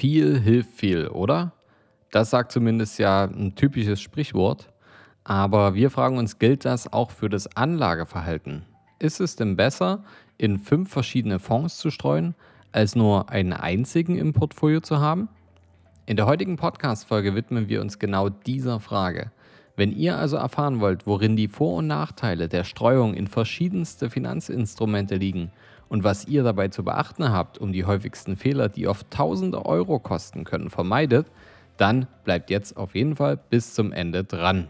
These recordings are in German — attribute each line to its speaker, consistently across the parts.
Speaker 1: Viel hilft viel, oder? Das sagt zumindest ja ein typisches Sprichwort. Aber wir fragen uns, gilt das auch für das Anlageverhalten? Ist es denn besser, in fünf verschiedene Fonds zu streuen, als nur einen einzigen im Portfolio zu haben? In der heutigen Podcast-Folge widmen wir uns genau dieser Frage. Wenn ihr also erfahren wollt, worin die Vor- und Nachteile der Streuung in verschiedenste Finanzinstrumente liegen und was ihr dabei zu beachten habt, um die häufigsten Fehler, die oft tausende Euro kosten können, vermeidet, dann bleibt jetzt auf jeden Fall bis zum Ende dran.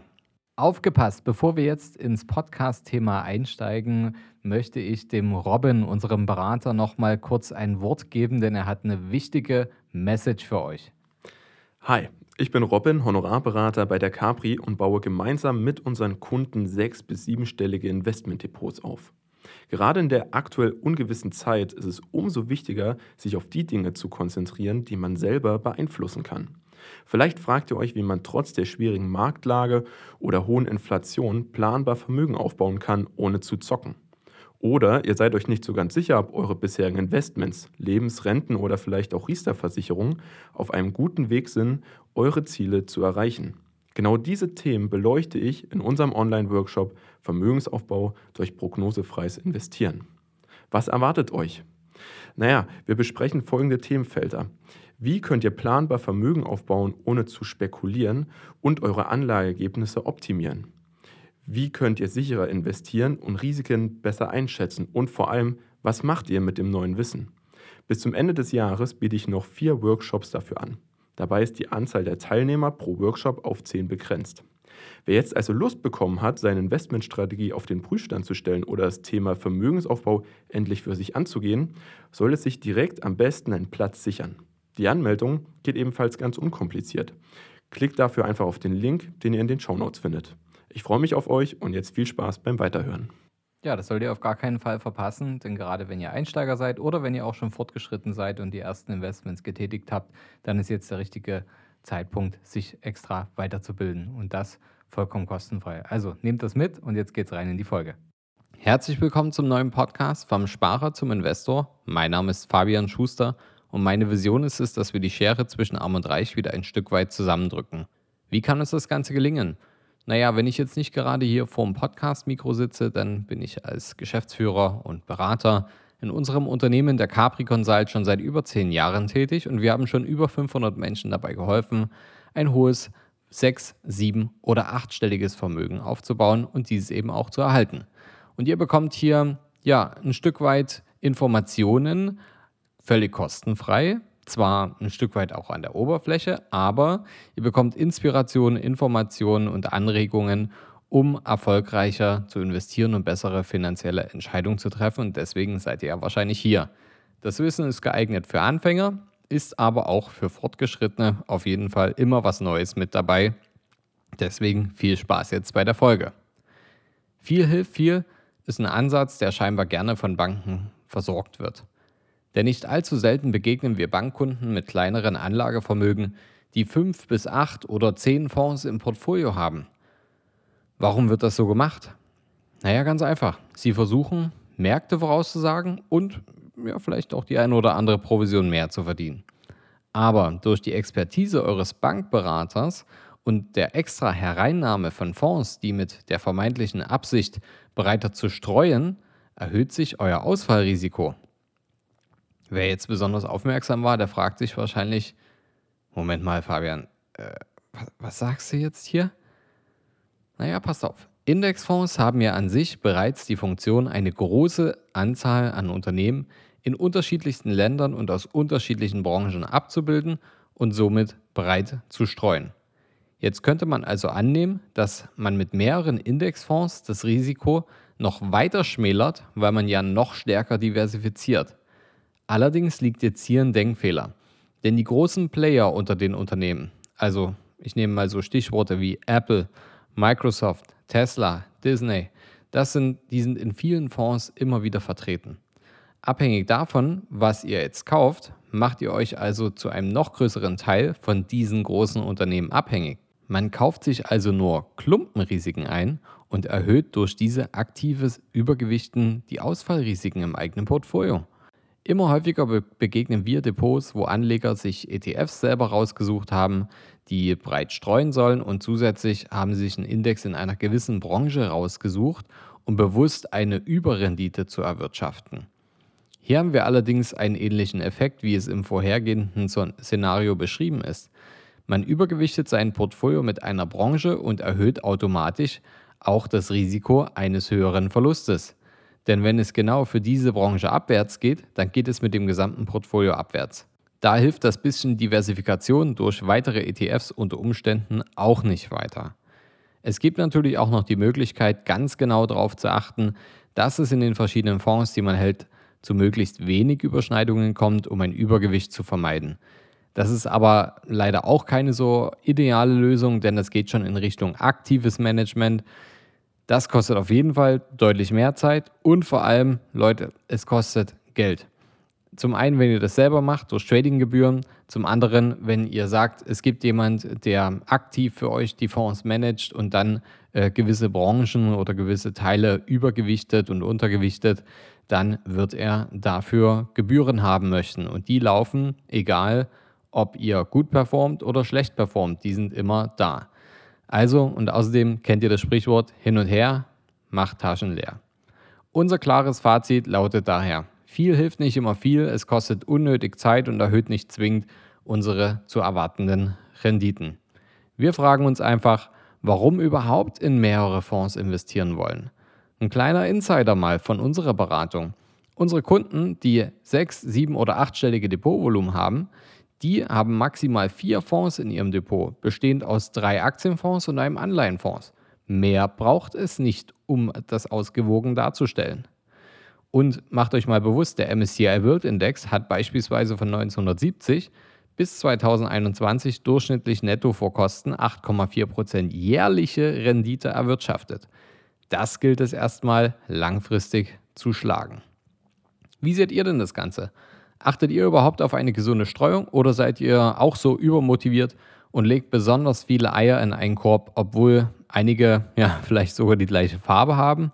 Speaker 1: Aufgepasst, bevor wir jetzt ins Podcast-Thema einsteigen, möchte ich dem Robin, unserem Berater, nochmal kurz ein Wort geben, denn er hat eine wichtige Message für euch.
Speaker 2: Hi, ich bin Robin, Honorarberater bei der Capri und baue gemeinsam mit unseren Kunden sechs- bis siebenstellige Investmentdepots auf. Gerade in der aktuell ungewissen Zeit ist es umso wichtiger, sich auf die Dinge zu konzentrieren, die man selber beeinflussen kann. Vielleicht fragt ihr euch, wie man trotz der schwierigen Marktlage oder hohen Inflation planbar Vermögen aufbauen kann, ohne zu zocken. Oder ihr seid euch nicht so ganz sicher, ob eure bisherigen Investments, Lebensrenten oder vielleicht auch Riester-Versicherungen auf einem guten Weg sind, eure Ziele zu erreichen. Genau diese Themen beleuchte ich in unserem Online-Workshop Vermögensaufbau durch prognosefreies Investieren. Was erwartet euch? Naja, wir besprechen folgende Themenfelder. Wie könnt ihr planbar Vermögen aufbauen, ohne zu spekulieren und eure Anlageergebnisse optimieren? Wie könnt ihr sicherer investieren und Risiken besser einschätzen? Und vor allem, was macht ihr mit dem neuen Wissen? Bis zum Ende des Jahres biete ich noch vier Workshops dafür an. Dabei ist die Anzahl der Teilnehmer pro Workshop auf 10 begrenzt. Wer jetzt also Lust bekommen hat, seine Investmentstrategie auf den Prüfstand zu stellen oder das Thema Vermögensaufbau endlich für sich anzugehen, soll es sich direkt am besten einen Platz sichern. Die Anmeldung geht ebenfalls ganz unkompliziert. Klickt dafür einfach auf den Link, den ihr in den Show Notes findet. Ich freue mich auf euch und jetzt viel Spaß beim Weiterhören.
Speaker 1: Ja, das sollt ihr auf gar keinen Fall verpassen, denn gerade wenn ihr Einsteiger seid oder wenn ihr auch schon fortgeschritten seid und die ersten Investments getätigt habt, dann ist jetzt der richtige Zeitpunkt, sich extra weiterzubilden und das vollkommen kostenfrei. Also nehmt das mit und jetzt geht's rein in die Folge. Herzlich willkommen zum neuen Podcast vom Sparer zum Investor. Mein Name ist Fabian Schuster und meine Vision ist es, dass wir die Schere zwischen Arm und Reich wieder ein Stück weit zusammendrücken. Wie kann uns das Ganze gelingen? Naja, wenn ich jetzt nicht gerade hier vor dem Podcast-Mikro sitze, dann bin ich als Geschäftsführer und Berater in unserem Unternehmen der Capri Consult schon seit über zehn Jahren tätig und wir haben schon über 500 Menschen dabei geholfen, ein hohes sechs-, sieben- oder achtstelliges Vermögen aufzubauen und dieses eben auch zu erhalten. Und ihr bekommt hier ja ein Stück weit Informationen völlig kostenfrei zwar ein Stück weit auch an der Oberfläche, aber ihr bekommt Inspiration, Informationen und Anregungen, um erfolgreicher zu investieren und bessere finanzielle Entscheidungen zu treffen. Und deswegen seid ihr ja wahrscheinlich hier. Das Wissen ist geeignet für Anfänger, ist aber auch für Fortgeschrittene auf jeden Fall immer was Neues mit dabei. Deswegen viel Spaß jetzt bei der Folge. Viel hilft viel ist ein Ansatz, der scheinbar gerne von Banken versorgt wird. Denn nicht allzu selten begegnen wir Bankkunden mit kleineren Anlagevermögen, die fünf bis acht oder zehn Fonds im Portfolio haben. Warum wird das so gemacht? Naja, ganz einfach. Sie versuchen, Märkte vorauszusagen und ja, vielleicht auch die eine oder andere Provision mehr zu verdienen. Aber durch die Expertise eures Bankberaters und der extra Hereinnahme von Fonds, die mit der vermeintlichen Absicht breiter zu streuen, erhöht sich euer Ausfallrisiko. Wer jetzt besonders aufmerksam war, der fragt sich wahrscheinlich, Moment mal, Fabian, äh, was, was sagst du jetzt hier? Naja, passt auf. Indexfonds haben ja an sich bereits die Funktion, eine große Anzahl an Unternehmen in unterschiedlichsten Ländern und aus unterschiedlichen Branchen abzubilden und somit breit zu streuen. Jetzt könnte man also annehmen, dass man mit mehreren Indexfonds das Risiko noch weiter schmälert, weil man ja noch stärker diversifiziert. Allerdings liegt jetzt hier ein Denkfehler. Denn die großen Player unter den Unternehmen, also ich nehme mal so Stichworte wie Apple, Microsoft, Tesla, Disney, das sind, die sind in vielen Fonds immer wieder vertreten. Abhängig davon, was ihr jetzt kauft, macht ihr euch also zu einem noch größeren Teil von diesen großen Unternehmen abhängig. Man kauft sich also nur Klumpenrisiken ein und erhöht durch diese aktives Übergewichten die Ausfallrisiken im eigenen Portfolio. Immer häufiger be begegnen wir Depots, wo Anleger sich ETFs selber rausgesucht haben, die breit streuen sollen und zusätzlich haben sie sich einen Index in einer gewissen Branche rausgesucht, um bewusst eine Überrendite zu erwirtschaften. Hier haben wir allerdings einen ähnlichen Effekt, wie es im vorhergehenden Szenario beschrieben ist. Man übergewichtet sein Portfolio mit einer Branche und erhöht automatisch auch das Risiko eines höheren Verlustes. Denn wenn es genau für diese Branche abwärts geht, dann geht es mit dem gesamten Portfolio abwärts. Da hilft das bisschen Diversifikation durch weitere ETFs unter Umständen auch nicht weiter. Es gibt natürlich auch noch die Möglichkeit, ganz genau darauf zu achten, dass es in den verschiedenen Fonds, die man hält, zu möglichst wenig Überschneidungen kommt, um ein Übergewicht zu vermeiden. Das ist aber leider auch keine so ideale Lösung, denn das geht schon in Richtung aktives Management. Das kostet auf jeden Fall deutlich mehr Zeit und vor allem, Leute, es kostet Geld. Zum einen, wenn ihr das selber macht, durch Tradinggebühren. Zum anderen, wenn ihr sagt, es gibt jemand, der aktiv für euch die Fonds managt und dann äh, gewisse Branchen oder gewisse Teile übergewichtet und untergewichtet, dann wird er dafür Gebühren haben möchten. Und die laufen, egal ob ihr gut performt oder schlecht performt, die sind immer da. Also und außerdem kennt ihr das Sprichwort hin und her, macht Taschen leer. Unser klares Fazit lautet daher, viel hilft nicht immer viel, es kostet unnötig Zeit und erhöht nicht zwingend unsere zu erwartenden Renditen. Wir fragen uns einfach, warum überhaupt in mehrere Fonds investieren wollen. Ein kleiner Insider mal von unserer Beratung. Unsere Kunden, die sechs, sieben oder achtstellige Depotvolumen haben, die haben maximal vier Fonds in ihrem Depot, bestehend aus drei Aktienfonds und einem Anleihenfonds. Mehr braucht es nicht, um das ausgewogen darzustellen. Und macht euch mal bewusst, der MSCI World Index hat beispielsweise von 1970 bis 2021 durchschnittlich netto vor Kosten 8,4% jährliche Rendite erwirtschaftet. Das gilt es erstmal langfristig zu schlagen. Wie seht ihr denn das Ganze? Achtet ihr überhaupt auf eine gesunde Streuung oder seid ihr auch so übermotiviert und legt besonders viele Eier in einen Korb, obwohl einige ja vielleicht sogar die gleiche Farbe haben?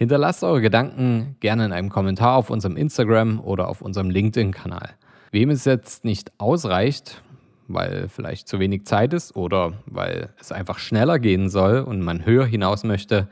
Speaker 1: Hinterlasst eure Gedanken gerne in einem Kommentar auf unserem Instagram oder auf unserem LinkedIn-Kanal. Wem es jetzt nicht ausreicht, weil vielleicht zu wenig Zeit ist oder weil es einfach schneller gehen soll und man höher hinaus möchte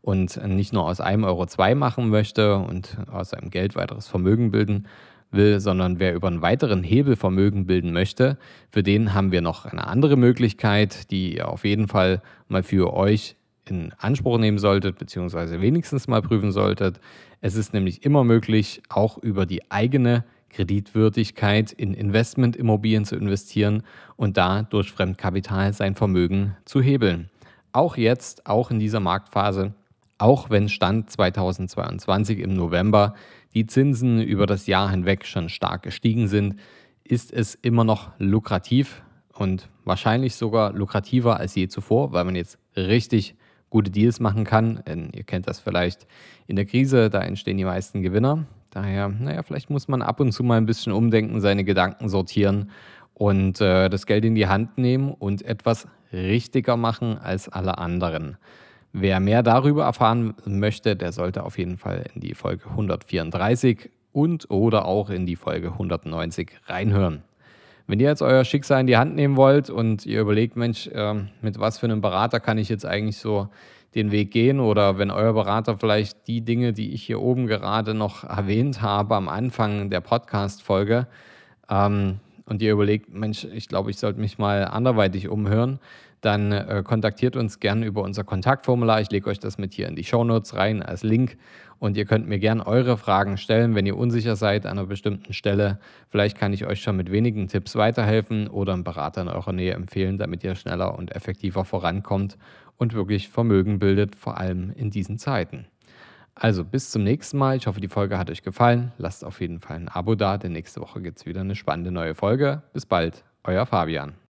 Speaker 1: und nicht nur aus einem Euro zwei machen möchte und aus seinem Geld weiteres Vermögen bilden will, sondern wer über einen weiteren Hebel Vermögen bilden möchte, für den haben wir noch eine andere Möglichkeit, die ihr auf jeden Fall mal für euch in Anspruch nehmen solltet, beziehungsweise wenigstens mal prüfen solltet. Es ist nämlich immer möglich, auch über die eigene Kreditwürdigkeit in Investmentimmobilien zu investieren und da durch Fremdkapital sein Vermögen zu hebeln. Auch jetzt, auch in dieser Marktphase, auch wenn Stand 2022 im November die Zinsen über das Jahr hinweg schon stark gestiegen sind, ist es immer noch lukrativ und wahrscheinlich sogar lukrativer als je zuvor, weil man jetzt richtig gute Deals machen kann. Ihr kennt das vielleicht in der Krise, da entstehen die meisten Gewinner. Daher, naja, vielleicht muss man ab und zu mal ein bisschen umdenken, seine Gedanken sortieren und äh, das Geld in die Hand nehmen und etwas richtiger machen als alle anderen. Wer mehr darüber erfahren möchte, der sollte auf jeden Fall in die Folge 134 und oder auch in die Folge 190 reinhören. Wenn ihr jetzt euer Schicksal in die Hand nehmen wollt und ihr überlegt, Mensch, äh, mit was für einem Berater kann ich jetzt eigentlich so den Weg gehen oder wenn euer Berater vielleicht die Dinge, die ich hier oben gerade noch erwähnt habe am Anfang der Podcast-Folge ähm, und ihr überlegt, Mensch, ich glaube, ich sollte mich mal anderweitig umhören, dann äh, kontaktiert uns gerne über unser Kontaktformular. Ich lege euch das mit hier in die Shownotes rein als Link und ihr könnt mir gerne eure Fragen stellen, wenn ihr unsicher seid an einer bestimmten Stelle. Vielleicht kann ich euch schon mit wenigen Tipps weiterhelfen oder einen Berater in eurer Nähe empfehlen, damit ihr schneller und effektiver vorankommt und wirklich Vermögen bildet, vor allem in diesen Zeiten. Also bis zum nächsten Mal. Ich hoffe, die Folge hat euch gefallen. Lasst auf jeden Fall ein Abo da, denn nächste Woche gibt es wieder eine spannende neue Folge. Bis bald, euer Fabian.